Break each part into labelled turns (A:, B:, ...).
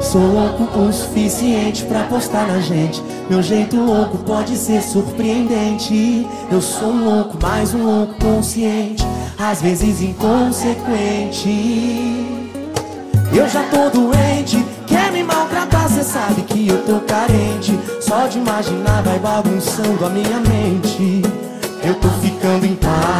A: Sou louco o suficiente pra postar na gente. Meu jeito louco pode ser surpreendente. Eu sou um louco, mais um louco consciente, às vezes inconsequente. Eu já tô doente, quer me maltratar, cê sabe que eu tô carente. Só de imaginar vai bagunçando a minha mente. Eu tô ficando impaciente.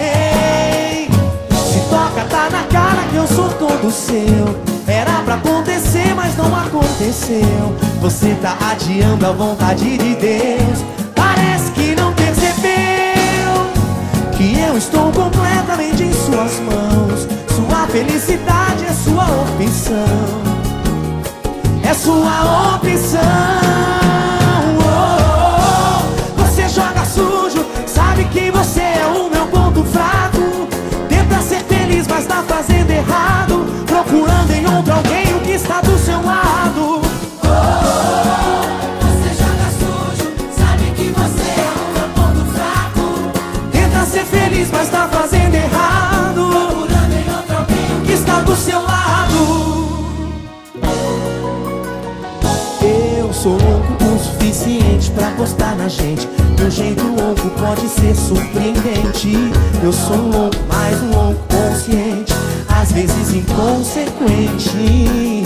A: Ei, se toca, tá na cara que eu sou todo seu. Era pra acontecer, mas não aconteceu. Você tá adiando a vontade de Deus. Parece que não percebeu que eu estou completamente em suas mãos. Sua felicidade é sua opção. É sua opção. Louco o suficiente pra gostar na gente. Meu jeito louco pode ser surpreendente. Eu sou um louco, mais um louco consciente, às vezes inconsequente.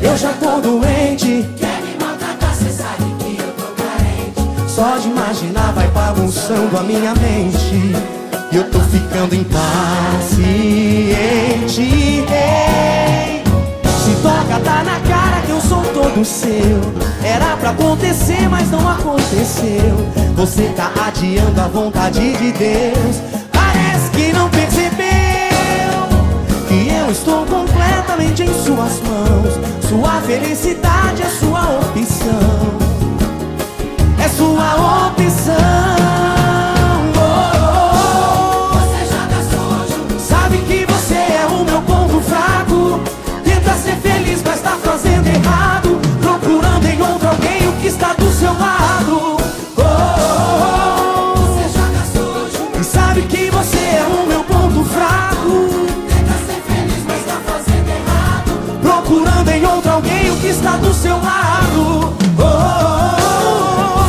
A: Eu já tô doente,
B: quer me maltratar, cê sabe que eu tô carente.
A: só de imaginar vai bagunçando a minha mente. E eu tô ficando impaciente. Todo seu. Era pra acontecer, mas não aconteceu. Você tá adiando a vontade de Deus. Parece que não percebeu que eu estou completamente em suas mãos. Sua felicidade é sua opção. É sua opção. Outro alguém o que está do seu lado. Oh, oh,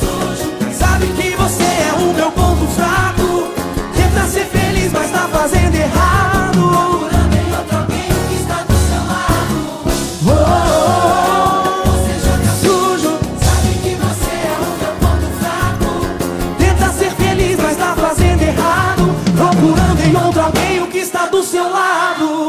B: sujo.
A: Sabe que você é o meu ponto fraco.
B: Tenta ser feliz, mas tá fazendo errado.
A: procurando em outro alguém que está do seu lado.
B: Você.
A: Sujo,
B: Sabe que você é o meu ponto fraco.
A: tenta ser feliz, mas tá fazendo errado. Procurando em outro alguém o que está do seu lado.